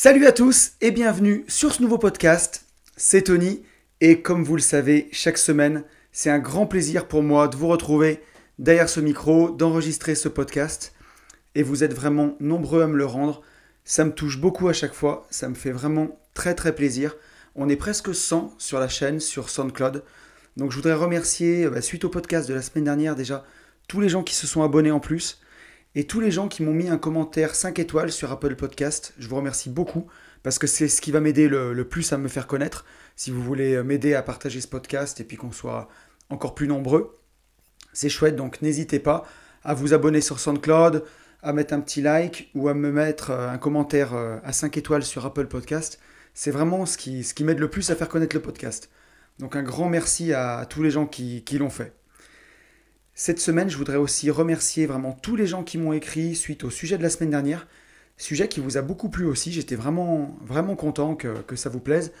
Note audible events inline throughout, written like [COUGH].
Salut à tous et bienvenue sur ce nouveau podcast. C'est Tony et comme vous le savez, chaque semaine, c'est un grand plaisir pour moi de vous retrouver derrière ce micro, d'enregistrer ce podcast. Et vous êtes vraiment nombreux à me le rendre. Ça me touche beaucoup à chaque fois, ça me fait vraiment très très plaisir. On est presque 100 sur la chaîne, sur SoundCloud. Donc je voudrais remercier, bah, suite au podcast de la semaine dernière déjà, tous les gens qui se sont abonnés en plus et tous les gens qui m'ont mis un commentaire 5 étoiles sur Apple Podcast. Je vous remercie beaucoup parce que c'est ce qui va m'aider le, plus à me faire connaître. Si vous voulez m'aider à partager ce podcast et puis qu'on soit encore plus nombreux, c'est chouette. Donc n'hésitez pas à vous abonner sur SoundCloud, à mettre un petit like ou à me mettre euh, un commentaire euh, à 5 étoiles sur Apple Podcast. C'est vraiment ce qui, ce qui m'aide le plus à faire connaître le podcast. Donc un grand merci à, tous les gens qui l'ont fait. Cette semaine, je voudrais aussi remercier vraiment tous les gens qui m'ont écrit suite au sujet de la semaine dernière. Sujet qui vous a beaucoup plu aussi. J'étais vraiment, vraiment content que, ça vous plaise.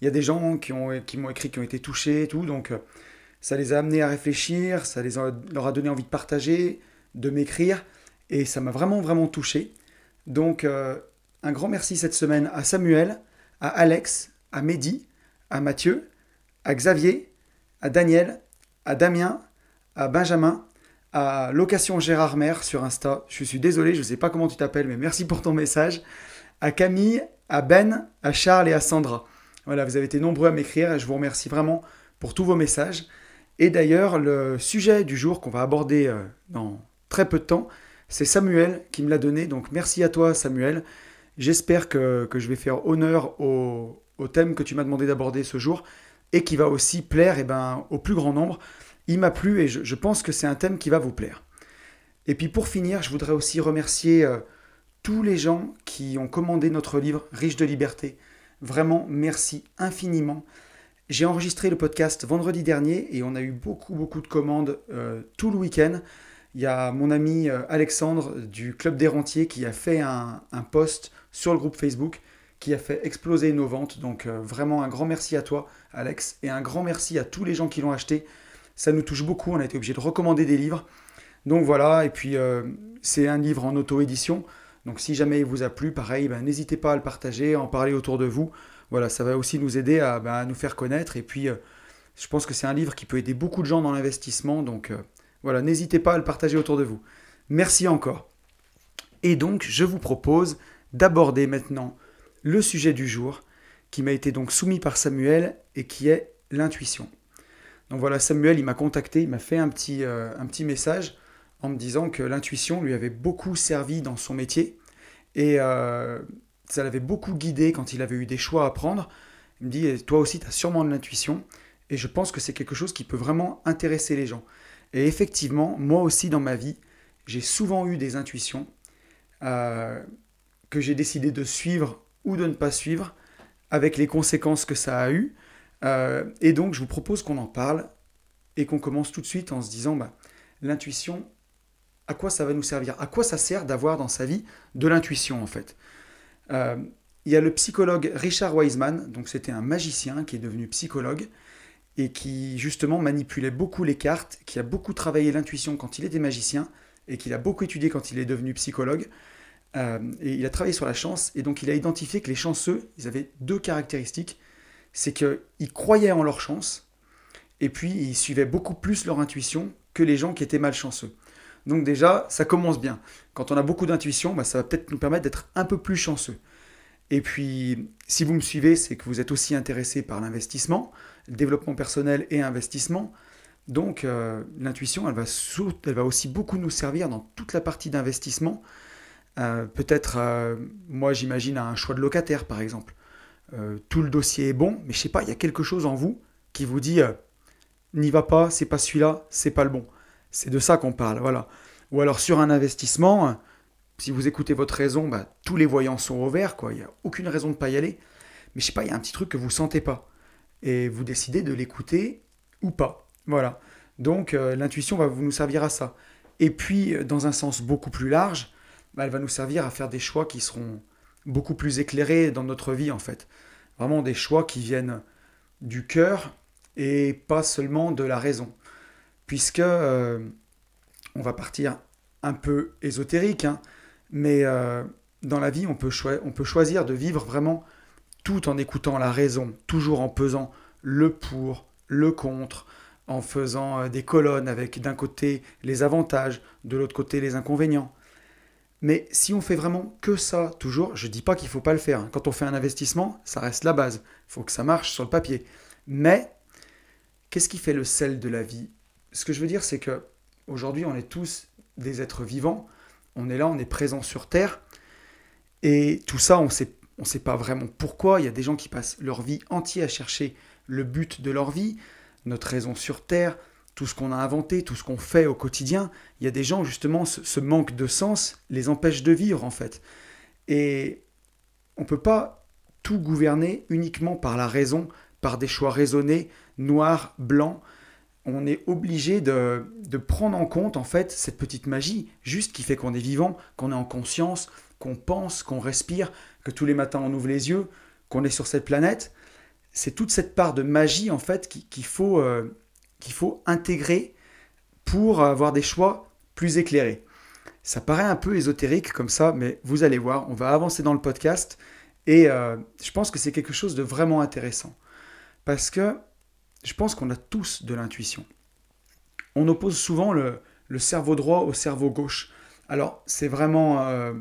Il y a des gens qui, ont, qui m'ont écrit, qui ont été touchés et tout. Donc, euh, ça les a amenés à réfléchir. Ça les leur a donné envie de partager, de m'écrire. Et ça m'a vraiment, vraiment touché. Donc, euh, un grand merci cette semaine à Samuel, à Alex, à Mehdi, à Mathieu, à Xavier, à Daniel, à Damien, à Benjamin, à Location Gérard Mer sur Insta. Je suis désolé, je ne sais pas comment tu t'appelles, mais merci pour ton message. À Camille, à Ben, à Charles et à Sandra. Voilà, vous avez été nombreux à m'écrire et je vous remercie vraiment pour tous vos messages. Et d'ailleurs, le sujet du jour qu'on va aborder euh, dans très peu de temps, c'est Samuel qui me l'a donné. Donc merci à toi Samuel. J'espère que, je vais faire honneur au, thème que tu m'as demandé d'aborder ce jour et qui va aussi plaire eh ben, au plus grand nombre il m'a plu et je, pense que c'est un thème qui va vous plaire. Et puis pour finir, je voudrais aussi remercier euh, tous les gens qui ont commandé notre livre Riche de liberté. Vraiment, merci infiniment. J'ai enregistré le podcast vendredi dernier et on a eu beaucoup, beaucoup de commandes euh, tout le week-end. Il y a mon ami euh, Alexandre du Club des Rentiers qui a fait un, un, post sur le groupe Facebook qui a fait exploser nos ventes. Donc vraiment un grand merci à toi, Alex, et un grand merci à tous les gens qui l'ont acheté ça nous touche beaucoup. On a été obligé de recommander des livres. Donc voilà, et puis euh, c'est un livre en auto-édition. Donc si jamais il vous a plu, pareil, ben, n'hésitez pas à le partager, à en parler autour de vous. Voilà, ça va aussi nous aider à, ben, nous faire connaître. Et puis, euh, je pense que c'est un livre qui peut aider beaucoup de gens dans l'investissement. Donc euh, voilà, n'hésitez pas à le partager autour de vous. Merci encore. Et donc, je vous propose d'aborder maintenant le sujet du jour qui m'a été donc soumis par Samuel et qui est l'intuition. Donc voilà, Samuel, il m'a contacté, il m'a fait un petit, euh, un petit message en me disant que l'intuition lui avait beaucoup servi dans son métier et euh, ça l'avait beaucoup guidé quand il avait eu des choix à prendre. Il me dit, toi aussi, tu as sûrement de l'intuition et je pense que c'est quelque chose qui peut vraiment intéresser les gens. Et effectivement, moi aussi dans ma vie, j'ai souvent eu des intuitions euh, que j'ai décidé de suivre ou de ne pas suivre avec les conséquences que ça a eu. Euh, et donc, je vous propose qu'on en parle et qu'on commence tout de suite en se disant, bah, l'intuition, à quoi ça va nous servir? À quoi ça sert d'avoir dans sa vie de l'intuition, en fait? Euh, Il y a le psychologue Richard Wiseman, donc c'était un magicien qui est devenu psychologue et qui justement manipulait beaucoup les cartes, qui a beaucoup travaillé l'intuition quand il était magicien et qu'il a beaucoup étudié quand il est devenu psychologue. Euh, et il a travaillé sur la chance et donc il a identifié que les chanceux, ils avaient deux caractéristiques c'est qu'ils croyaient en leur chance, et puis ils suivaient beaucoup plus leur intuition que les gens qui étaient malchanceux. Donc déjà, ça commence bien. Quand on a beaucoup d'intuition, bah, ça va peut-être nous permettre d'être un peu plus chanceux. Et puis, si vous me suivez, c'est que vous êtes aussi intéressé par l'investissement, développement personnel et investissement. Donc, euh, l'intuition, elle va, elle va aussi beaucoup nous servir dans toute la partie d'investissement. Euh, peut-être, euh, moi j'imagine un choix de locataire, par exemple. Euh, tout le dossier est bon, mais je sais pas, il y a quelque chose en vous qui vous dit euh, n'y va pas, c'est pas celui-là, c'est pas le bon. C'est de ça qu'on parle, voilà. Ou alors sur un investissement, euh, si vous écoutez votre raison, bah, tous les voyants sont au vert, quoi. Il n'y a aucune raison de ne pas y aller. Mais je sais pas, il y a un petit truc que vous sentez pas. Et vous décidez de l'écouter ou pas. Voilà. Donc l'intuition va vous nous servir à ça. Et puis, dans un sens beaucoup plus large, bah, elle va nous servir à faire des choix qui seront beaucoup plus éclairés dans notre vie en fait. Vraiment des choix qui viennent du cœur et pas seulement de la raison. Puisque euh, on va partir un peu ésotérique, hein, mais euh, dans la vie, on peut, choisir de vivre vraiment tout en écoutant la raison, toujours en pesant le pour, le contre, en faisant euh, des colonnes avec d'un côté les avantages, de l'autre côté les inconvénients. Mais si on fait vraiment que ça toujours, je ne dis pas qu'il ne faut pas le faire. Quand on fait un investissement, ça reste la base. Il faut que ça marche sur le papier. Mais qu'est-ce qui fait le sel de la vie? Ce que je veux dire, c'est que aujourd'hui, on est tous des êtres vivants. On est là, on est présent sur Terre. Et tout ça, on ne sait pas vraiment pourquoi. Il y a des gens qui passent leur vie entière à chercher le but de leur vie, notre raison sur Terre, tout ce qu'on a inventé, tout ce qu'on fait au quotidien. Il y a des gens, justement, ce, manque de sens les empêche de vivre, en fait. Et on ne peut pas tout gouverner uniquement par la raison, par des choix raisonnés, noirs, blancs. On est obligé de, de prendre en compte, en fait, cette petite magie, juste qui fait qu'on est vivant, qu'on est en conscience, qu'on pense, qu'on respire, que tous les matins on ouvre les yeux, qu'on est sur cette planète c'est toute cette part de magie en fait qu'il faut, euh, qu'il faut intégrer pour avoir des choix plus éclairés. Ça paraît un peu ésotérique comme ça, mais vous allez voir, on va avancer dans le podcast et euh, je pense que c'est quelque chose de vraiment intéressant. Parce que je pense qu'on a tous de l'intuition. On oppose souvent le, cerveau droit au cerveau gauche. Alors c'est vraiment euh,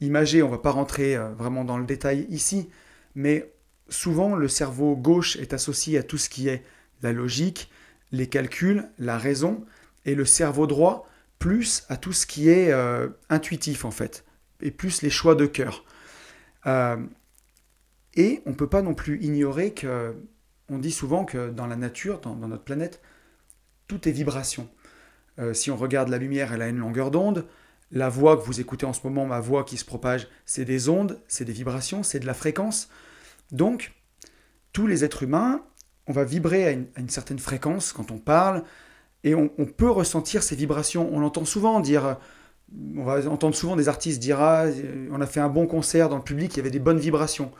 imagé, on ne va pas rentrer vraiment dans le détail ici, mais souvent le cerveau gauche est associé à tout ce qui est la logique, les calculs, la raison, et le cerveau droit plus à tout ce qui est euh, intuitif en fait, et plus les choix de cœur. Euh, et on ne peut pas non plus ignorer que, on dit souvent que dans la nature, dans, notre planète, tout est vibration. Euh, si on regarde la lumière, elle a une longueur d'onde. La voix que vous écoutez en ce moment, ma voix qui se propage, c'est des ondes, c'est des vibrations, c'est de la fréquence. Donc, tous les êtres humains, on va vibrer à une, certaine fréquence quand on parle, et on, peut ressentir ces vibrations. On entend souvent dire, on va entendre souvent des artistes dire, ah, on a fait un bon concert dans le public, il y avait des bonnes vibrations.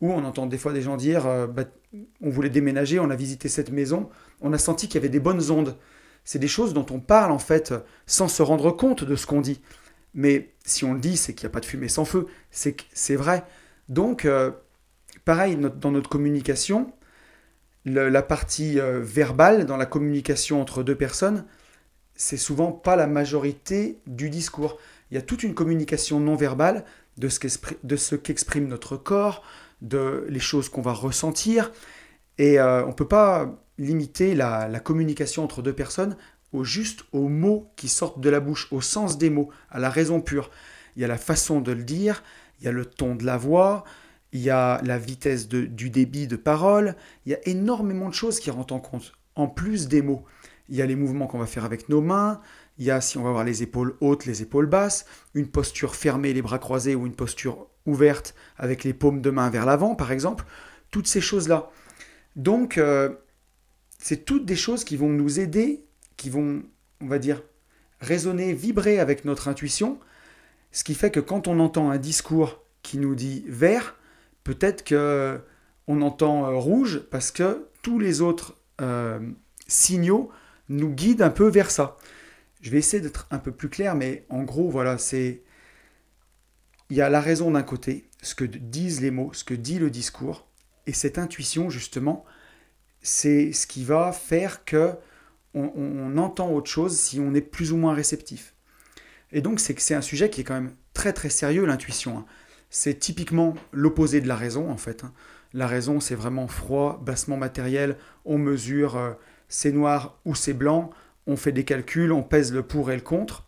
Ou on entend des fois des gens dire, euh, bah, on voulait déménager, on a visité cette maison, on a senti qu'il y avait des bonnes ondes. C'est des choses dont on parle en fait sans se rendre compte de ce qu'on dit. Mais si on le dit, c'est qu'il n'y a pas de fumée sans feu, c'est vrai. Donc, euh, Pareil, dans notre communication, la partie euh, verbale, dans la communication entre deux personnes, c'est souvent pas la majorité du discours. Il y a toute une communication non verbale de ce qu'exprime notre corps, de les choses qu'on va ressentir. Et euh, on ne peut pas limiter la, la, communication entre deux personnes au juste aux mots qui sortent de la bouche, au sens des mots, à la raison pure. Il y a la façon de le dire, il y a le ton de la voix, il y a la vitesse du débit de parole, il y a énormément de choses qui rentrent en compte, en plus des mots. Il y a les mouvements qu'on va faire avec nos mains, il y a si on va avoir les épaules hautes, les épaules basses, une posture fermée, les bras croisés ou une posture ouverte avec les paumes de main vers l'avant, par exemple. Toutes ces choses-là. Donc, euh, c'est toutes des choses qui vont nous aider, qui vont, on va dire, résonner, vibrer avec notre intuition, ce qui fait que quand on entend un discours qui nous dit vert, peut-être que on entend euh, rouge parce que tous les autres euh, signaux nous guident un peu vers ça. Je vais essayer d'être un peu plus clair, mais en gros, voilà, c'est il y a la raison d'un côté, ce que disent les mots, ce que dit le discours, et cette intuition justement, c'est ce qui va faire que on, entend autre chose si on est plus ou moins réceptif. Et donc c'est un sujet qui est quand même très très sérieux l'intuition. Hein c'est typiquement l'opposé de la raison en fait. Hein. La raison, c'est vraiment froid, bassement matériel, on mesure euh, c'est noir ou c'est blanc, on fait des calculs, on pèse le pour et le contre.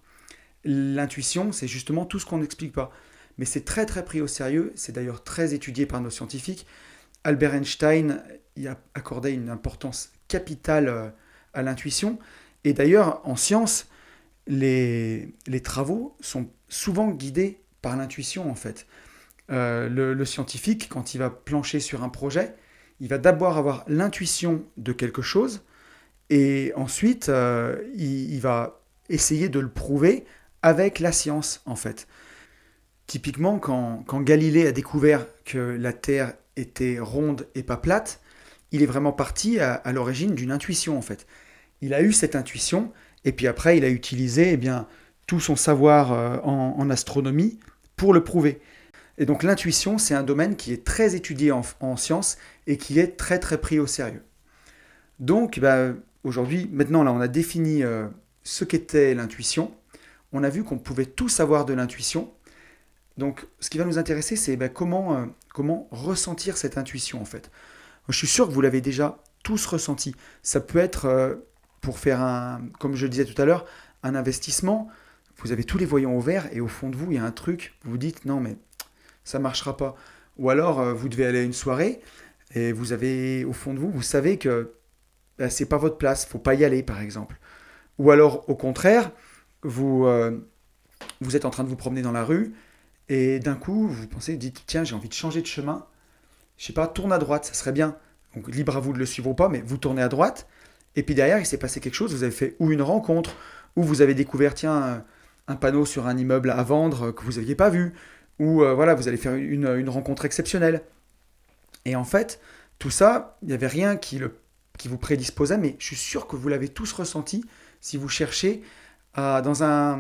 L'intuition, c'est justement tout ce qu'on n'explique pas. Mais c'est très très pris au sérieux, c'est d'ailleurs très étudié par nos scientifiques. Albert Einstein y a accordé une importance capitale euh, à l'intuition. Et d'ailleurs, en science, les, les travaux sont souvent guidés par l'intuition en fait. Euh, le, scientifique, quand il va plancher sur un projet, il va d'abord avoir l'intuition de quelque chose, et ensuite, euh, il, va essayer de le prouver avec la science, en fait. Typiquement, quand, Galilée a découvert que la Terre était ronde et pas plate, il est vraiment parti à, l'origine d'une intuition, en fait. Il a eu cette intuition, et puis après, il a utilisé eh bien, tout son savoir euh, en astronomie pour le prouver. Et donc l'intuition, c'est un domaine qui est très étudié en, en sciences et qui est très très pris au sérieux. Donc bah, aujourd'hui, maintenant là, on a défini euh, ce qu'était l'intuition. On a vu qu'on pouvait tout savoir de l'intuition. Donc ce qui va nous intéresser, c'est bah, comment, euh, comment ressentir cette intuition en fait. Je suis sûr que vous l'avez déjà tous ressenti. Ça peut être euh, pour faire un, comme je le disais tout à l'heure, un investissement. Vous avez tous les voyants au vert et au fond de vous, il y a un truc, vous vous dites non mais ça marchera pas. Ou alors vous devez aller à une soirée et vous avez au fond de vous, vous savez que bah, c'est pas votre place, faut pas y aller par exemple. Ou alors au contraire, vous, euh, vous êtes en train de vous promener dans la rue et d'un coup vous pensez, dites tiens j'ai envie de changer de chemin, je sais pas, tourne à droite, ça serait bien. Donc libre à vous de le suivre ou pas, mais vous tournez à droite et puis derrière il s'est passé quelque chose, vous avez fait ou une rencontre, ou vous avez découvert tiens un panneau sur un immeuble à vendre que vous n'aviez pas vu, ou euh, voilà vous allez faire une, rencontre exceptionnelle. Et en fait, tout ça, il n'y avait rien qui le qui vous prédisposait, mais je suis sûr que vous l'avez tous ressenti si vous cherchez dans un,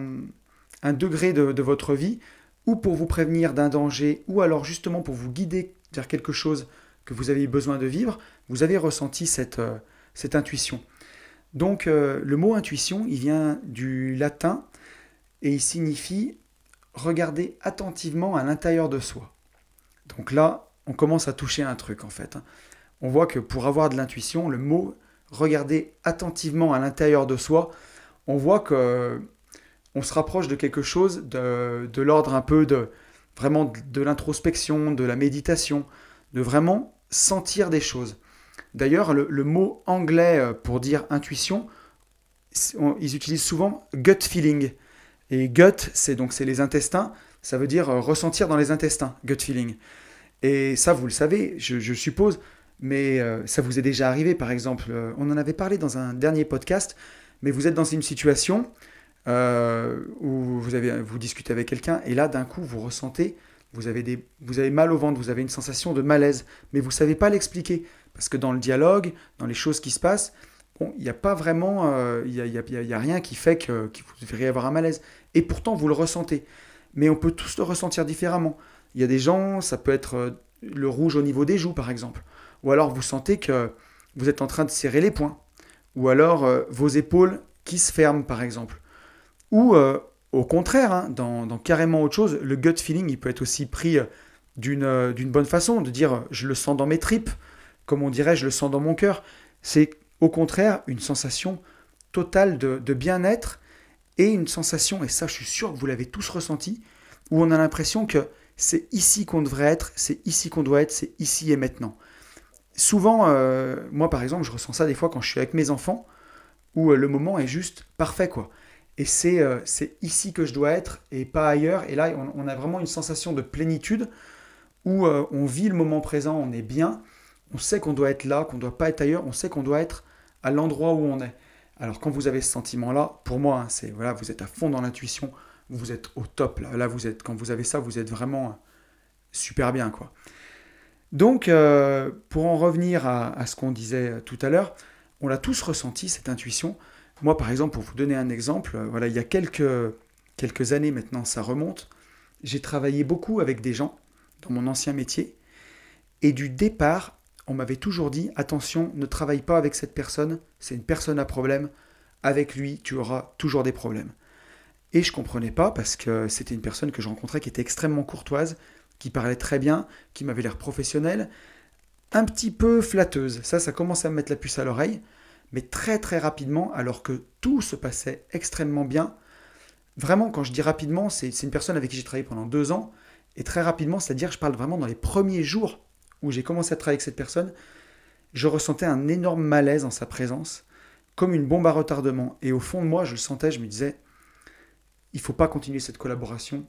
degré de, votre vie, ou pour vous prévenir d'un danger, ou alors justement pour vous guider vers quelque chose que vous avez besoin de vivre, vous avez ressenti cette, euh, cette intuition. Donc euh, le mot intuition, il vient du latin et il signifie regarder attentivement à l'intérieur de soi. Donc là, on commence à toucher un truc en fait. Hein on voit que pour avoir de l'intuition, le mot regarder attentivement à l'intérieur de soi, on voit que on se rapproche de quelque chose de, l'ordre un peu de vraiment de l'introspection, de la méditation, de vraiment sentir des choses. D'ailleurs, le, mot anglais euh, pour dire intuition, ils utilisent souvent gut feeling. Et gut, c'est donc c'est les intestins, ça veut dire euh, ressentir dans les intestins, gut feeling. Et ça, vous le savez, je suppose, mais euh, ça vous est déjà arrivé, par exemple, euh, on en avait parlé dans un dernier podcast, mais vous êtes dans une situation où vous, avez, vous discutez avec quelqu'un, et là, d'un coup, vous ressentez, vous avez, des, vous avez mal au ventre, vous avez une sensation de malaise, mais vous ne savez pas l'expliquer, parce que dans le dialogue, dans les choses qui se passent, il n'y a pas vraiment, il n'y a, y a, rien qui fait que, que vous devriez avoir un malaise. Et pourtant, vous le ressentez. Mais on peut tous le ressentir différemment. Il y a des gens, ça peut être le rouge au niveau des joues, par exemple ou alors vous sentez que vous êtes en train de serrer les poings, ou alors euh, vos épaules qui se ferment par exemple. Ou euh, au contraire, hein, dans, carrément autre chose, le gut feeling, il peut être aussi pris euh, d'une bonne façon, de dire je le sens dans mes tripes, comme on dirait je le sens dans mon cœur. C'est au contraire une sensation totale de bien-être et une sensation, et ça je suis sûr que vous l'avez tous ressenti, où on a l'impression que c'est ici qu'on devrait être, c'est ici qu'on doit être, c'est ici et maintenant souvent, euh, moi par exemple, je ressens ça des fois quand je suis avec mes enfants, où euh, le moment est juste parfait, quoi. Et euh, c'est ici que je dois être et pas ailleurs. Et là, on, a vraiment une sensation de plénitude où on vit le moment présent, on est bien, on sait qu'on doit être là, qu'on ne doit pas être ailleurs, on sait qu'on doit être à l'endroit où on est. Alors quand vous avez ce sentiment-là, pour moi, hein, c'est voilà, vous êtes à fond dans l'intuition, vous êtes au top. Là, là, vous êtes quand vous avez ça, vous êtes vraiment super bien, quoi. Donc, euh, pour en revenir à, ce qu'on disait tout à l'heure, on l'a tous ressenti, cette intuition. Moi, par exemple, pour vous donner un exemple, euh, voilà, il y a quelques années maintenant, ça remonte, j'ai travaillé beaucoup avec des gens dans mon ancien métier. Et du départ, on m'avait toujours dit, attention, ne travaille pas avec cette personne, c'est une personne à problème, avec lui, tu auras toujours des problèmes. Et je comprenais pas parce que c'était une personne que je rencontrais qui était extrêmement courtoise, qui parlait très bien, qui m'avait l'air professionnelle, un petit peu flatteuse. Ça, ça commence à me mettre la puce à l'oreille, mais très très rapidement, alors que tout se passait extrêmement bien. Vraiment, quand je dis rapidement, c'est une personne avec qui j'ai travaillé pendant deux ans, et très rapidement, c'est-à-dire, je parle vraiment dans les premiers jours où j'ai commencé à travailler avec cette personne, je ressentais un énorme malaise en sa présence, comme une bombe à retardement. Et au fond de moi, je le sentais, je me disais, il faut pas continuer cette collaboration,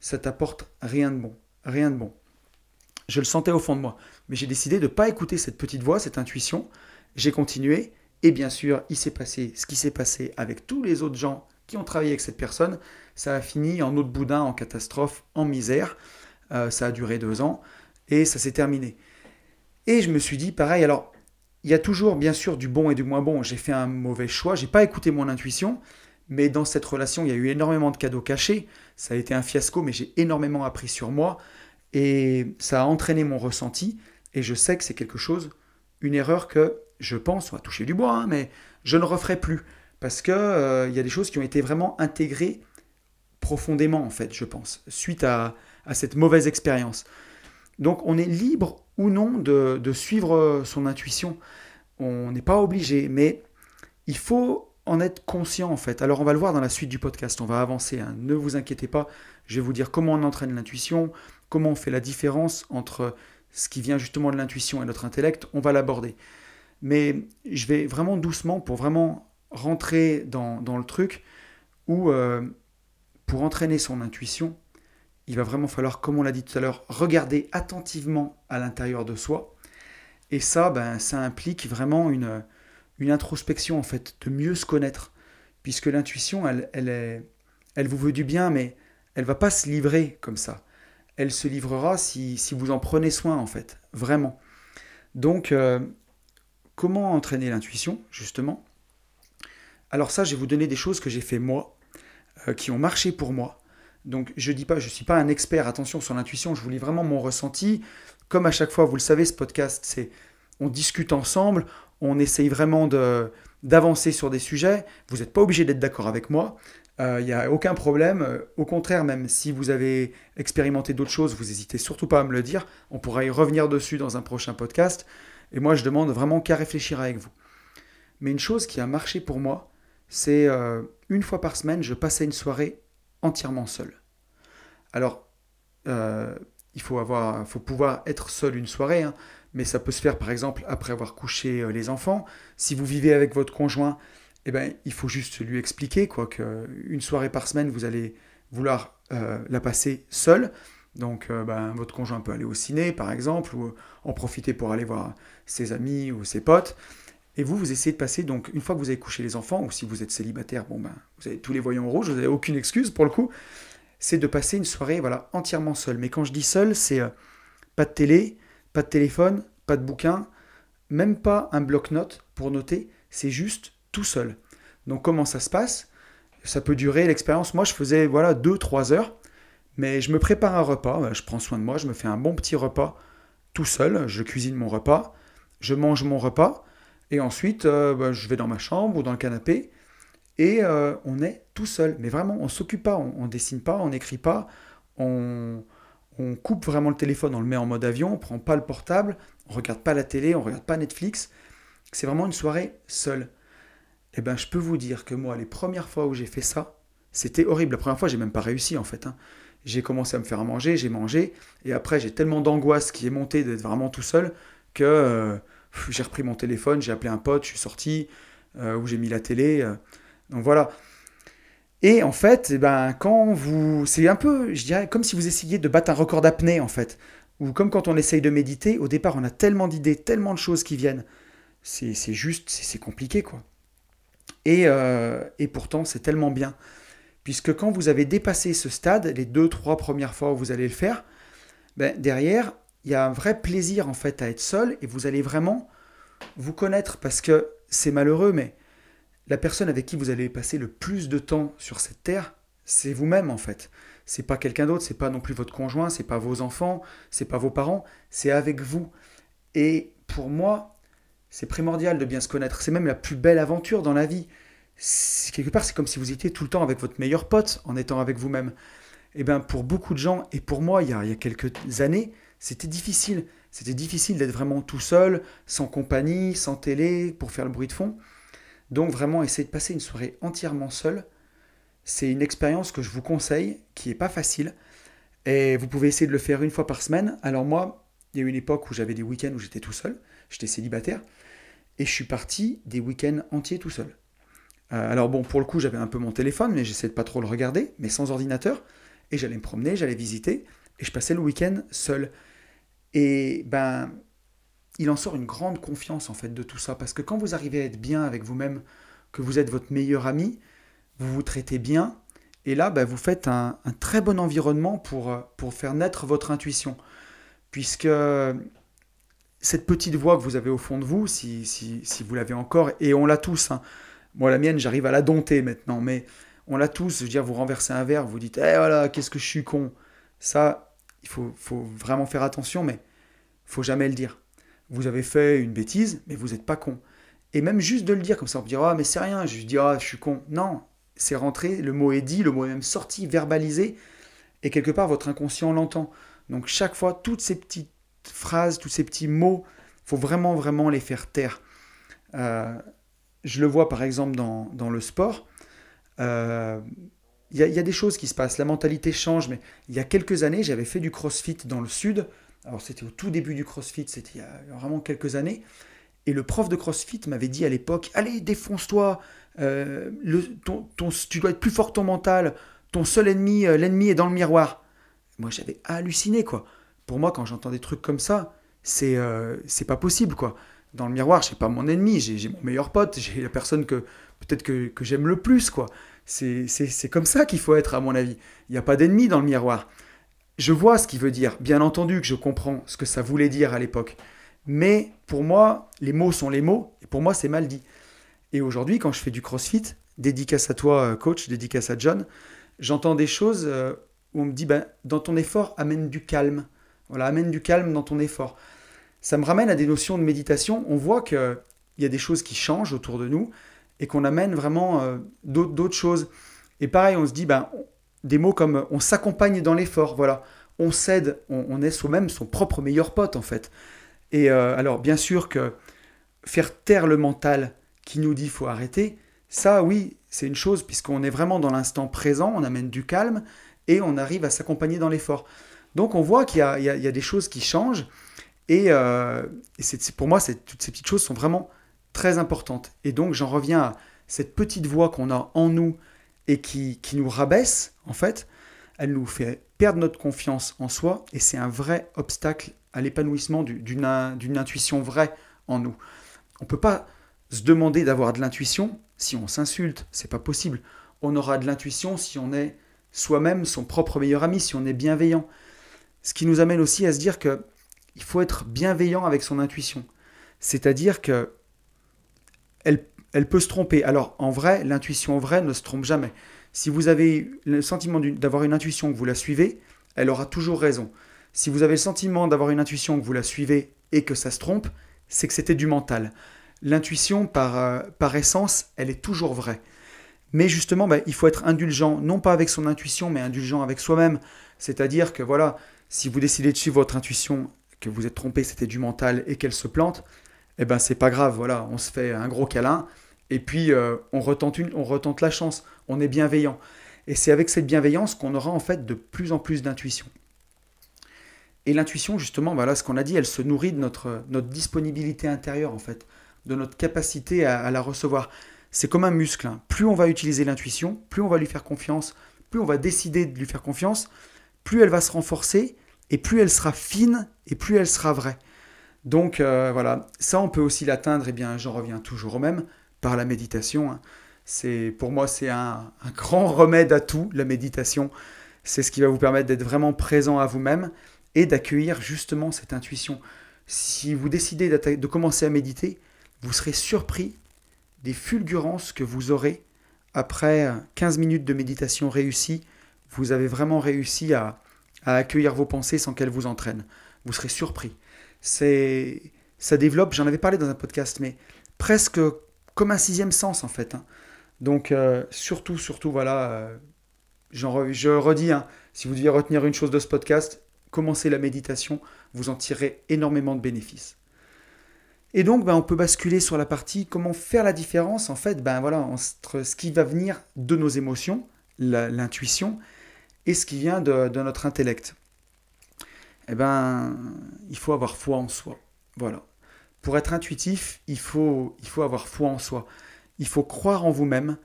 ça t'apporte rien de bon rien de bon. Je le sentais au fond de moi. Mais j'ai décidé de ne pas écouter cette petite voix, cette intuition. J'ai continué. Et bien sûr, il passé ce qui s'est passé avec tous les autres gens qui ont travaillé avec cette personne. Ça a fini en eau de boudin, en catastrophe, en misère. Euh, ça a duré deux ans. Et ça s'est terminé. Et je me suis dit, pareil, alors, il y a toujours bien sûr du bon et du moins bon. J'ai fait un mauvais choix. J'ai pas écouté mon intuition. Mais dans cette relation, il y a eu énormément de cadeaux cachés. Ça a été un fiasco, mais j'ai énormément appris sur moi. Et ça a entraîné mon ressenti. Et je sais que c'est quelque chose, une erreur que je pense, on va toucher du bois, hein, mais je ne referai plus. Parce qu'il euh, il y a des choses qui ont été vraiment intégrées profondément, en fait, je pense, suite à, cette mauvaise expérience. Donc on est libre ou non de, suivre son intuition. On n'est pas obligé, mais il faut en être conscient en fait. Alors on va le voir dans la suite du podcast, on va avancer, hein. ne vous inquiétez pas, je vais vous dire comment on entraîne l'intuition, comment on fait la différence entre ce qui vient justement de l'intuition et notre intellect, on va l'aborder. Mais je vais vraiment doucement pour vraiment rentrer dans, le truc où euh, pour entraîner son intuition, il va vraiment falloir, comme on l'a dit tout à l'heure, regarder attentivement à l'intérieur de soi. Et ça, ben, ça implique vraiment une, une introspection en fait, de mieux se connaître, puisque l'intuition, elle, elle, vous veut du bien, mais elle va pas se livrer comme ça. Elle se livrera si, si vous en prenez soin en fait, vraiment. Donc, euh, comment entraîner l'intuition justement? Alors ça, je vais vous donner des choses que j'ai fait moi, euh, qui ont marché pour moi. Donc je dis pas, je suis pas un expert, attention sur l'intuition, je vous lis vraiment mon ressenti. Comme à chaque fois, vous le savez, ce podcast, c'est on discute ensemble, on essaye vraiment d'avancer sur des sujets. Vous n'êtes pas obligé d'être d'accord avec moi. Il euh, n'y a aucun problème. Au contraire, même si vous avez expérimenté d'autres choses, vous n'hésitez surtout pas à me le dire. On pourra y revenir dessus dans un prochain podcast. Et moi, je demande vraiment qu'à réfléchir avec vous. Mais une chose qui a marché pour moi, c'est euh, une fois par semaine, je passais une soirée entièrement seul. Alors, euh, il faut, avoir, faut pouvoir être seul une soirée, hein mais ça peut se faire par exemple après avoir couché euh, les enfants. Si vous vivez avec votre conjoint, eh ben, il faut juste lui expliquer quoi qu'une soirée par semaine, vous allez vouloir euh, la passer seul. Donc euh, ben, votre conjoint peut aller au ciné par exemple, ou en profiter pour aller voir ses amis ou ses potes. Et vous, vous essayez de passer, donc une fois que vous avez couché les enfants, ou si vous êtes célibataire, bon ben, vous avez tous les voyants rouges, vous n'avez aucune excuse pour le coup, c'est de passer une soirée voilà, entièrement seul. Mais quand je dis seul, c'est pas de télé, pas de téléphone, pas de bouquin, même pas un bloc-notes pour noter, c'est juste tout seul. Donc comment ça se passe? Ça peut durer l'expérience. Moi, je faisais voilà 2-3 heures, mais je me prépare un repas, je prends soin de moi, je me fais un bon petit repas tout seul, je cuisine mon repas, je mange mon repas, et ensuite euh, bah, je vais dans ma chambre ou dans le canapé, et euh, on est tout seul. Mais vraiment, on s'occupe pas, on, on dessine pas, on n'écrit pas, on, on coupe vraiment le téléphone, on le met en mode avion, on prend pas le portable, on regarde pas la télé, on regarde pas Netflix. C'est vraiment une soirée seule. Eh ben, je peux vous dire que moi, les premières fois où j'ai fait ça, c'était horrible. La première fois, j'ai même pas réussi en fait. Hein. J'ai commencé à me faire à manger, j'ai mangé, et après, j'ai tellement d'angoisse qui est montée d'être vraiment tout seul que euh, j'ai repris mon téléphone, j'ai appelé un pote, je suis sorti, euh, où j'ai mis la télé. Euh. donc voilà. Et en fait, eh ben, quand vous. C'est un peu, je dirais, comme si vous essayiez de battre un record d'apnée, en fait. Ou comme quand on essaye de méditer, au départ, on a tellement d'idées, tellement de choses qui viennent. C'est juste, c'est compliqué, quoi. Et, euh, et pourtant, c'est tellement bien. Puisque quand vous avez dépassé ce stade, les deux, trois premières fois où vous allez le faire, ben, derrière, il y a un vrai plaisir, en fait, à être seul. Et vous allez vraiment vous connaître. Parce que c'est malheureux, mais la personne avec qui vous allez passer le plus de temps sur cette terre, c'est vous-même en fait. C'est pas quelqu'un d'autre, c'est pas non plus votre conjoint, c'est pas vos enfants, c'est pas vos parents, c'est avec vous. Et pour moi, c'est primordial de bien se connaître. C'est même la plus belle aventure dans la vie. Quelque part, c'est comme si vous étiez tout le temps avec votre meilleur pote en étant avec vous-même. Et eh bien, pour beaucoup de gens, et pour moi, il y a, il y a quelques années, c'était difficile. C'était difficile d'être vraiment tout seul, sans compagnie, sans télé, pour faire le bruit de fond. Donc vraiment, essayer de passer une soirée entièrement seul, c'est une expérience que je vous conseille, qui n'est pas facile. Et vous pouvez essayer de le faire une fois par semaine. Alors moi, il y a eu une époque où j'avais des week-ends où j'étais tout seul, j'étais célibataire, et je suis parti des week-ends entiers tout seul. Euh, alors bon, pour le coup, j'avais un peu mon téléphone, mais j'essayais de pas trop le regarder, mais sans ordinateur, et j'allais me promener, j'allais visiter, et je passais le week-end seul. Et ben, il en sort une grande confiance en fait de tout ça. Parce que quand vous arrivez à être bien avec vous-même, que vous êtes votre meilleur ami, vous vous traitez bien, et là, bah, vous faites un, très bon environnement pour, euh, pour faire naître votre intuition. Puisque cette petite voix que vous avez au fond de vous, si, si, vous l'avez encore, et on l'a tous, hein, Moi, la mienne, j'arrive à la dompter maintenant, mais on l'a tous. Je veux dire, vous renversez un verre, vous dites, eh voilà, qu'est-ce que je suis con. Ça, il faut, vraiment faire attention, mais faut jamais le dire. Vous avez fait une bêtise, mais vous n'êtes pas con. Et même juste de le dire comme ça, on peut dire, ah, mais c'est rien, je dis, ah, je suis con. Non, c'est rentré, le mot est dit, le mot est même sorti, verbalisé, et quelque part, votre inconscient l'entend. Donc, chaque fois, toutes ces petites phrases, tous ces petits mots, faut vraiment, vraiment les faire taire. Euh, je le vois par exemple dans, le sport. Euh, il y, a des choses qui se passent, la mentalité change, mais il y a quelques années, j'avais fait du crossfit dans le sud. Alors c'était au tout début du crossfit, c'était il y a vraiment quelques années. Et le prof de CrossFit m'avait dit à l'époque, allez, défonce-toi, euh, tu dois être plus fort que ton mental, ton seul ennemi, l'ennemi est dans le miroir. Moi j'avais halluciné quoi. Pour moi quand j'entends des trucs comme ça, c'est c'est pas possible quoi dans le miroir, je pas mon ennemi, j'ai mon meilleur pote, j'ai la personne que peut-être que, j'aime le plus, quoi. C'est comme ça qu'il faut être, à mon avis. Il n'y a pas d'ennemi dans le miroir. Je vois ce qu'il veut dire, bien entendu que je comprends ce que ça voulait dire à l'époque. Mais pour moi, les mots sont les mots, et pour moi, c'est mal dit. Et aujourd'hui, quand je fais du crossfit, dédicace à toi, euh, coach, dédicace à John, j'entends des choses euh, où on me dit, ben, dans ton effort, amène du calme. Voilà, amène du calme dans ton effort ça me ramène à des notions de méditation. On voit qu'il y a des choses qui changent autour de nous et qu'on amène vraiment euh, d'autres choses. Et pareil, on se dit, ben, des mots comme on s'accompagne dans l'effort, voilà. On cède, on, est soi-même son propre meilleur pote en fait. Et euh, alors, bien sûr que faire taire le mental qui nous dit faut arrêter, ça oui, c'est une chose puisqu'on est vraiment dans l'instant présent, on amène du calme et on arrive à s'accompagner dans l'effort. Donc on voit qu'il y, y, a des choses qui changent et, euh, pour moi, toutes ces petites choses sont vraiment très importantes. Et donc, j'en reviens à cette petite voix qu'on a en nous et qui, qui nous rabaisse, en fait. Elle nous fait perdre notre confiance en soi et c'est un vrai obstacle à l'épanouissement d'une intuition vraie en nous. On ne peut pas se demander d'avoir de l'intuition si on s'insulte, c'est pas possible. On aura de l'intuition si on est soi-même son propre meilleur ami, si on est bienveillant. Ce qui nous amène aussi à se dire que il faut être bienveillant avec son intuition. C'est-à-dire que elle, peut se tromper. Alors en vrai, l'intuition vraie ne se trompe jamais. Si vous avez le sentiment d'avoir une intuition que vous la suivez, elle aura toujours raison. Si vous avez le sentiment d'avoir une intuition que vous la suivez et que ça se trompe, c'est que c'était du mental. L'intuition, par, euh, essence, elle est toujours vraie. Mais justement, ben, il faut être indulgent, non pas avec son intuition, mais indulgent avec soi-même. C'est-à-dire que voilà, si vous décidez de suivre votre intuition que vous êtes trompé, c'était du mental et qu'elle se plante, eh ben c'est pas grave, voilà, on se fait un gros câlin et puis euh, on, retente on retente la chance, on est bienveillant. Et c'est avec cette bienveillance qu'on aura en fait de plus en plus d'intuition. Et l'intuition, justement, voilà ce qu'on a dit, elle se nourrit de notre, notre disponibilité intérieure en fait, de notre capacité à, la recevoir. C'est comme un muscle. Hein. Plus on va utiliser l'intuition, plus on va lui faire confiance, plus on va décider de lui faire confiance, plus elle va se renforcer et plus elle sera fine et plus elle sera vraie. Donc euh, voilà, ça on peut aussi l'atteindre, et eh bien j'en reviens toujours au même, par la méditation. Hein. C'est Pour moi c'est un, grand remède à tout, la méditation. C'est ce qui va vous permettre d'être vraiment présent à vous-même et d'accueillir justement cette intuition. Si vous décidez de commencer à méditer, vous serez surpris des fulgurances que vous aurez après 15 minutes de méditation réussie. Vous avez vraiment réussi à, à accueillir vos pensées sans qu'elles vous entraînent. Vous serez surpris. C'est, ça développe, j'en avais parlé dans un podcast, mais presque comme un sixième sens en fait. Hein. Donc euh, surtout, surtout, voilà, euh, je redis, hein, si vous deviez retenir une chose de ce podcast, commencez la méditation, vous en tirerez énormément de bénéfices. Et donc, ben, on peut basculer sur la partie comment faire la différence, en fait, ben, voilà, entre ce qui va venir de nos émotions, l'intuition, et ce qui vient de, notre intellect. Eh ben, il faut avoir foi en soi. Voilà. Pour être intuitif, il faut, il faut avoir foi en soi. Il faut croire en vous-même.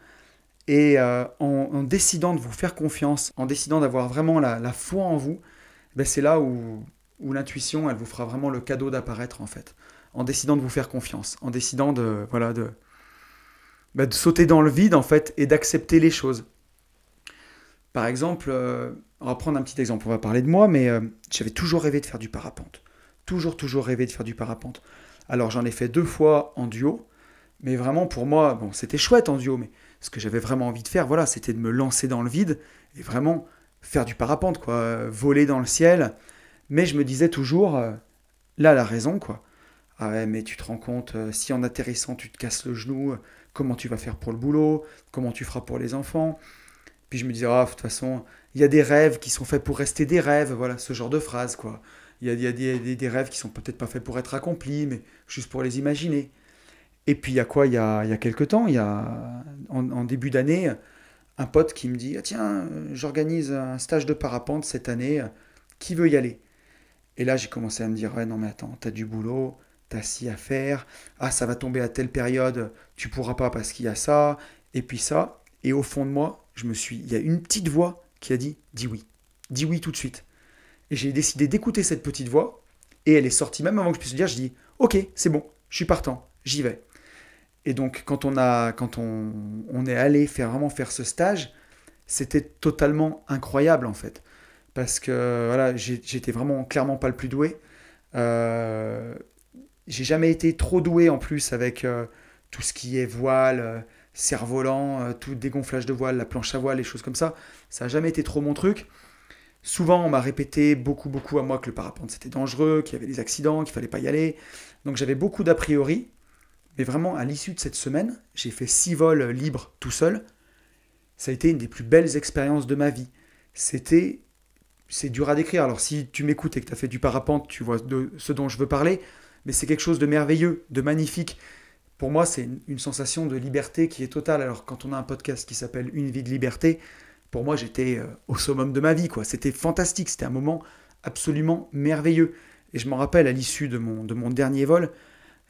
Et euh, en, décidant de vous faire confiance, en décidant d'avoir vraiment la, foi en vous, ben c'est là où, où l'intuition, elle vous fera vraiment le cadeau d'apparaître en fait. En décidant de vous faire confiance, en décidant de, voilà, de, ben de sauter dans le vide en fait et d'accepter les choses. Par exemple, euh, on va prendre un petit exemple, on va parler de moi, mais euh, j'avais toujours rêvé de faire du parapente. Toujours, toujours rêvé de faire du parapente. Alors j'en ai fait deux fois en duo, Mais vraiment, pour moi, bon, c'était chouette en duo, mais ce que j'avais vraiment envie de faire, voilà, c'était de me lancer dans le vide et vraiment faire du parapente, quoi, voler dans le ciel. Mais je me disais toujours, euh, là, la raison, quoi. Ah ouais, mais tu te rends compte, euh, si en atterrissant, tu te casses le genou, comment tu vas faire pour le boulot, comment tu feras pour les enfants. Puis je me disais, ah, de toute façon, il y a des rêves qui sont faits pour rester des rêves, voilà, ce genre de phrase, quoi. Il y a, des, rêves qui sont peut-être pas faits pour être accomplis, mais juste pour les imaginer. Et puis il y a quoi? Il y a, y a quelques temps, il y a en, début d'année, un pote qui me dit ah, Tiens, j'organise un stage de parapente cette année, qui veut y aller? Et là j'ai commencé à me dire Ouais, non, mais attends, t'as du boulot, t'as ci à faire, ah, ça va tomber à telle période, tu pourras pas parce qu'il y a ça, et puis ça. Et au fond de moi, il y a une petite voix qui a dit Dis oui, dis oui tout de suite. Et j'ai décidé d'écouter cette petite voix, et elle est sortie même avant que je puisse le dire. Je dis Ok, c'est bon, je suis partant, j'y vais. Et donc, quand on, a, quand on, on est allé faire, vraiment faire ce stage, c'était totalement incroyable en fait. Parce que voilà, j'étais vraiment clairement pas le plus doué. Euh, j'ai jamais été trop doué en plus avec euh, tout ce qui est voile, euh, cerf-volant, euh, tout dégonflage de voile, la planche à voile, les choses comme ça. Ça n'a jamais été trop mon truc. Souvent, on m'a répété beaucoup, beaucoup à moi que le parapente c'était dangereux, qu'il y avait des accidents, qu'il fallait pas y aller. Donc j'avais beaucoup d'a priori. Mais vraiment, à l'issue de cette semaine, j'ai fait six vols libres tout seul. Ça a été une des plus belles expériences de ma vie. C'était. C'est dur à décrire. Alors, si tu m'écoutes et que tu as fait du parapente, tu vois de ce dont je veux parler. Mais c'est quelque chose de merveilleux, de magnifique. Pour moi, c'est une, sensation de liberté qui est totale. Alors, quand on a un podcast qui s'appelle Une vie de liberté, pour moi, j'étais euh, au summum de ma vie. quoi. C'était fantastique. C'était un moment absolument merveilleux. Et je m'en rappelle à l'issue de mon, de mon dernier vol,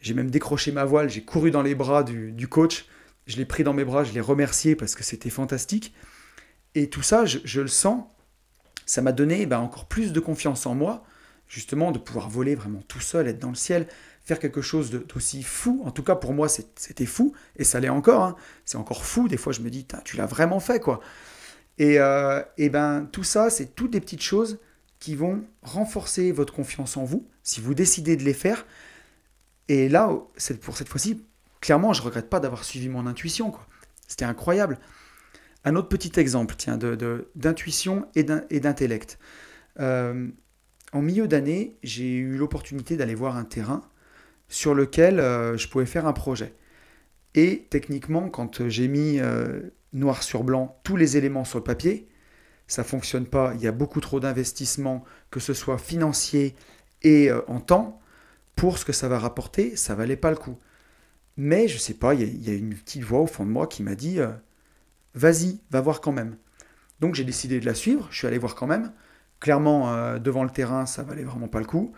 j'ai même décroché ma voile, j'ai couru dans les bras du, coach, je l'ai pris dans mes bras, je l'ai remercié parce que c'était fantastique. Et tout ça, je, le sens, ça m'a donné ben, encore plus de confiance en moi, justement, de pouvoir voler vraiment tout seul, être dans le ciel, quelque chose d'aussi fou. En tout cas, pour moi, c'était fou, et ça l'est encore. Hein. C'est encore fou. Des fois, je me dis, tu l'as vraiment fait, quoi. Et, euh, et ben, tout ça, c'est toutes des petites choses qui vont renforcer votre confiance en vous, si vous décidez de les faire, et là, pour cette fois-ci, clairement, je regrette pas d'avoir suivi mon intuition. C'était incroyable. Un autre petit exemple, tiens, d'intuition de, et d'intellect. Euh, en milieu d'année, j'ai eu l'opportunité d'aller voir un terrain sur lequel euh, je pouvais faire un projet. Et techniquement, quand j'ai mis euh, noir sur blanc tous les éléments sur le papier, ça fonctionne pas. Il y a beaucoup trop d'investissements, que ce soit financier et en temps pour ce que ça va rapporter, ça valait pas le coup. Mais je sais pas, il y, a une petite voix au fond de moi qui m'a dit euh, vas-y, va voir quand même. Donc j'ai décidé de la suivre, je suis allé voir quand même. Clairement, euh, devant le terrain, ça valait vraiment pas le coup.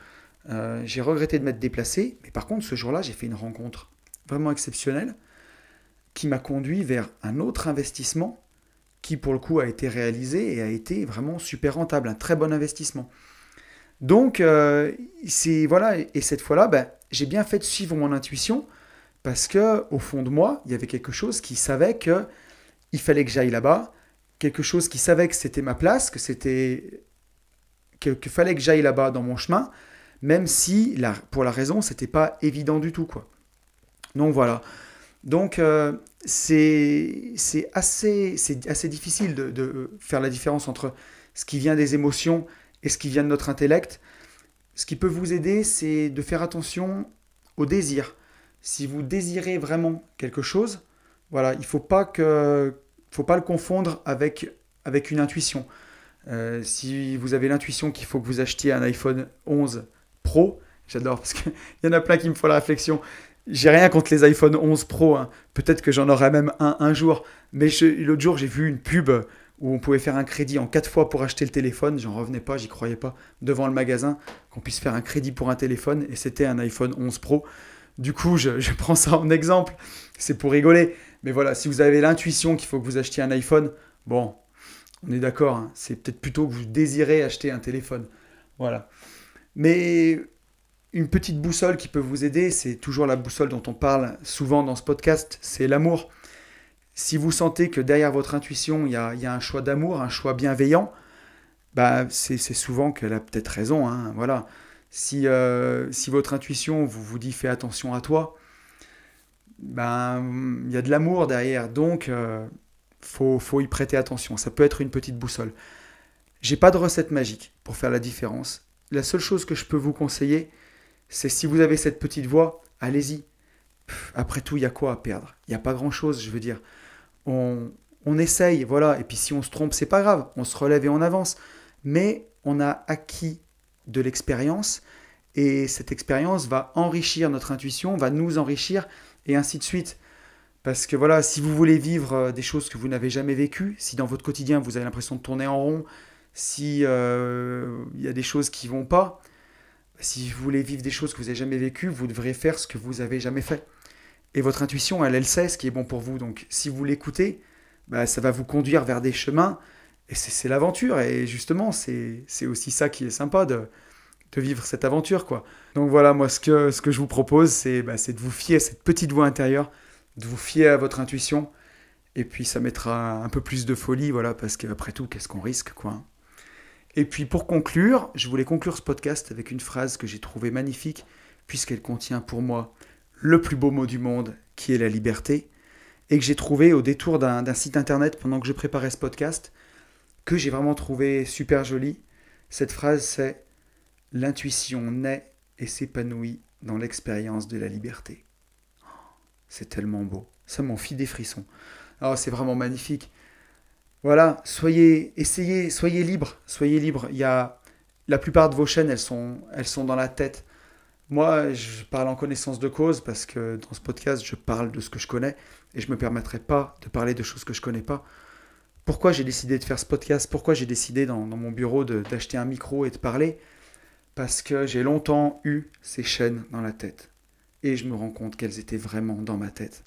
Euh, j'ai regretté de m'être déplacé, mais par contre, ce jour-là, j'ai fait une rencontre vraiment exceptionnelle qui m'a conduit vers un autre investissement qui, pour le coup, a été réalisé et a été vraiment super rentable, un très bon investissement. Donc, euh, c'est voilà, et cette fois-là, ben, j'ai bien fait de suivre mon intuition parce que au fond de moi, il y avait quelque chose qui savait que il fallait que j'aille là-bas, quelque chose qui savait que c'était ma place, que c'était qu'il fallait que j'aille là-bas dans mon chemin, même si pour la raison, c'était pas évident du tout quoi. Donc voilà. Donc euh, c'est assez, difficile de, faire la différence entre ce qui vient des émotions et ce qui vient de notre intellect. Ce qui peut vous aider, c'est de faire attention au désir. Si vous désirez vraiment quelque chose, voilà, il ne faut pas le confondre avec, avec une intuition. Euh, si vous avez l'intuition qu'il faut que vous achetiez un iPhone 11 Pro, j'adore parce qu'il [LAUGHS] y en a plein qui me font la réflexion. J'ai rien contre les iPhone 11 Pro, hein. peut-être que j'en aurai même un un jour, mais l'autre jour j'ai vu une pub où on pouvait faire un crédit en quatre fois pour acheter le téléphone. J'en revenais pas, j'y croyais pas. Devant le magasin, qu'on puisse faire un crédit pour un téléphone, et c'était un iPhone 11 Pro. Du coup, je, [LAUGHS] prends ça en exemple. C'est pour rigoler. Mais voilà, si vous avez l'intuition qu'il faut que vous achetiez un iPhone, bon, on est d'accord. Hein. c'est peut-être plutôt que vous désirez acheter un téléphone. Voilà. Mais une petite boussole qui peut vous aider, c'est toujours la boussole dont on parle souvent dans ce podcast, c'est l'amour si vous sentez que derrière votre intuition, il y a, un choix d'amour, un choix bienveillant, bah, c'est souvent qu'elle a peut-être raison. Hein, voilà. Si, euh, si votre intuition vous, vous dit fais attention à toi, ben, il y a de l'amour derrière. Donc, euh, faut, faut y prêter attention. Ça peut être une petite boussole. J'ai pas de recette magique pour faire la différence. La seule chose que je peux vous conseiller, c'est si vous avez cette petite voix, allez-y. Après tout, il y a quoi à perdre? Il n'y a pas grand-chose, je veux dire. On, on essaye, voilà. Et puis si on se trompe, c'est pas grave. On se relève et on avance. Mais on a acquis de l'expérience et cette expérience va enrichir notre intuition, va nous enrichir et ainsi de suite. Parce que voilà, si vous voulez vivre euh, des choses que vous n'avez jamais vécues, si dans votre quotidien vous avez l'impression de tourner en rond, si euh, il y a des choses qui vont pas, si vous voulez vivre des choses que vous n'avez jamais vécues, vous devrez faire ce que vous n'avez jamais fait. Et votre intuition, elle, elle sait ce qui est bon pour vous. Donc si vous l'écoutez, bah, ça va vous conduire vers des chemins. Et c'est l'aventure. Et justement, c'est aussi ça qui est sympa de, de vivre cette aventure. quoi. Donc voilà, moi, ce que, ce que je vous propose, c'est bah, de vous fier à cette petite voix intérieure, de vous fier à votre intuition. Et puis ça mettra un peu plus de folie, voilà, parce qu'après tout, qu'est-ce qu'on risque, quoi. Et puis pour conclure, je voulais conclure ce podcast avec une phrase que j'ai trouvée magnifique, puisqu'elle contient pour moi le plus beau mot du monde, qui est la liberté, et que j'ai trouvé au détour d'un site internet pendant que je préparais ce podcast, que j'ai vraiment trouvé super joli. Cette phrase, c'est L'intuition naît et s'épanouit dans l'expérience de la liberté. C'est tellement beau. Ça m'en fit des frissons. Oh, c'est vraiment magnifique. Voilà, soyez, essayez, soyez libre, soyez libre. Il la plupart de vos chaînes, elles sont, elles sont dans la tête. Moi, je parle en connaissance de cause parce que dans ce podcast, je parle de ce que je connais et je ne me permettrai pas de parler de choses que je ne connais pas. Pourquoi j'ai décidé de faire ce podcast? Pourquoi j'ai décidé dans, mon bureau d'acheter un micro et de parler? Parce que j'ai longtemps eu ces chaînes dans la tête et je me rends compte qu'elles étaient vraiment dans ma tête.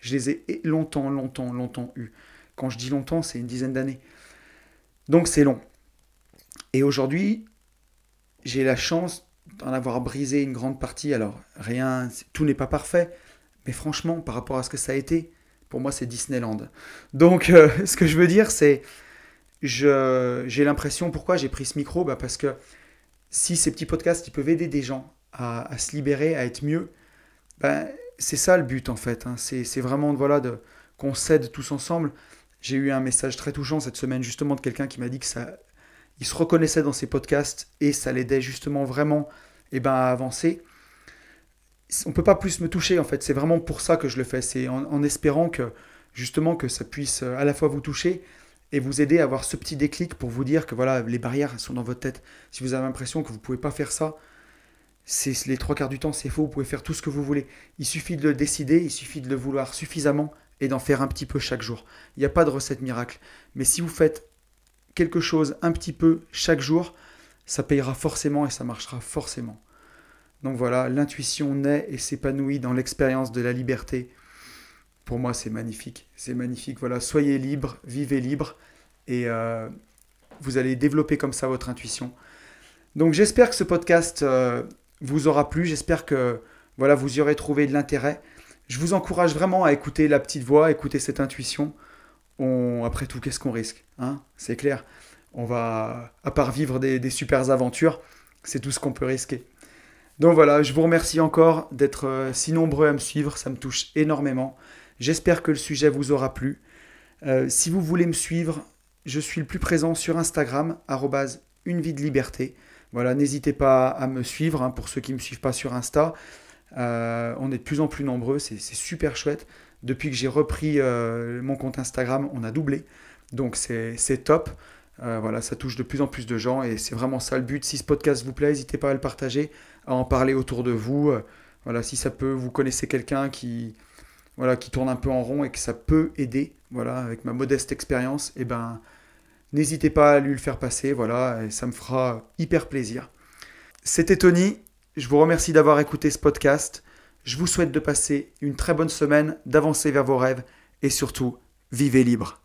Je les ai longtemps, longtemps, longtemps eues. Quand je dis longtemps, c'est une dizaine d'années. Donc c'est long. Et aujourd'hui, j'ai la chance d'en avoir brisé une grande partie. Alors, rien, tout n'est pas parfait, mais franchement, par rapport à ce que ça a été, pour moi, c'est Disneyland. Donc, euh, [LAUGHS] ce que je veux dire, c'est, j'ai l'impression, pourquoi j'ai pris ce micro? Bah Parce que si ces petits podcasts, ils peuvent aider des gens à, se libérer, à être mieux, bah, c'est ça le but en fait. Hein. C'est vraiment voilà, qu'on s'aide tous ensemble. J'ai eu un message très touchant cette semaine justement de quelqu'un qui m'a dit que ça, il se reconnaissait dans ses podcasts et ça l'aidait justement vraiment eh ben, à avancer. On peut pas plus me toucher en fait. C'est vraiment pour ça que je le fais. C'est en, espérant que justement que ça puisse euh, à la fois vous toucher et vous aider à avoir ce petit déclic pour vous dire que voilà les barrières sont dans votre tête. Si vous avez l'impression que vous pouvez pas faire ça, c'est les trois quarts du temps c'est faux. Vous pouvez faire tout ce que vous voulez. Il suffit de le décider, il suffit de le vouloir suffisamment et d'en faire un petit peu chaque jour. Il n'y a pas de recette miracle. Mais si vous faites quelque chose un petit peu chaque jour, ça payera forcément et ça marchera forcément. Donc voilà, l'intuition naît et s'épanouit dans l'expérience de la liberté. Pour moi, c'est magnifique. C'est magnifique. Voilà, soyez libre, vivez libre et euh, vous allez développer comme ça votre intuition. Donc j'espère que ce podcast euh, vous aura plu. J'espère que voilà, vous y aurez trouvé de l'intérêt. Je vous encourage vraiment à écouter la petite voix, écouter cette intuition. On, après tout, qu'est-ce qu'on risque hein? C'est clair. On va, à part vivre des, des super aventures, c'est tout ce qu'on peut risquer. Donc voilà, je vous remercie encore d'être euh, si nombreux à me suivre, ça me touche énormément. J'espère que le sujet vous aura plu. Euh, si vous voulez me suivre, je suis le plus présent sur Instagram, une vie de liberté. Voilà, n'hésitez pas à me suivre hein, pour ceux qui ne me suivent pas sur Insta. Euh, on est de plus en plus nombreux, c'est super chouette. Depuis que j'ai repris euh, mon compte Instagram, on a doublé. Donc c'est top. Euh, voilà, ça touche de plus en plus de gens et c'est vraiment ça le but. Si ce podcast vous plaît, n'hésitez pas à le partager, à en parler autour de vous. voilà, si ça peut, vous connaissez quelqu'un qui, voilà, qui tourne un peu en rond et que ça peut aider, voilà, avec ma modeste expérience, eh ben, n'hésitez pas à lui le faire passer, voilà, ça me fera hyper plaisir. C'était Tony, je vous remercie d'avoir écouté ce podcast. Je vous souhaite de passer une très bonne semaine, d'avancer vers vos rêves et surtout, vivez libre.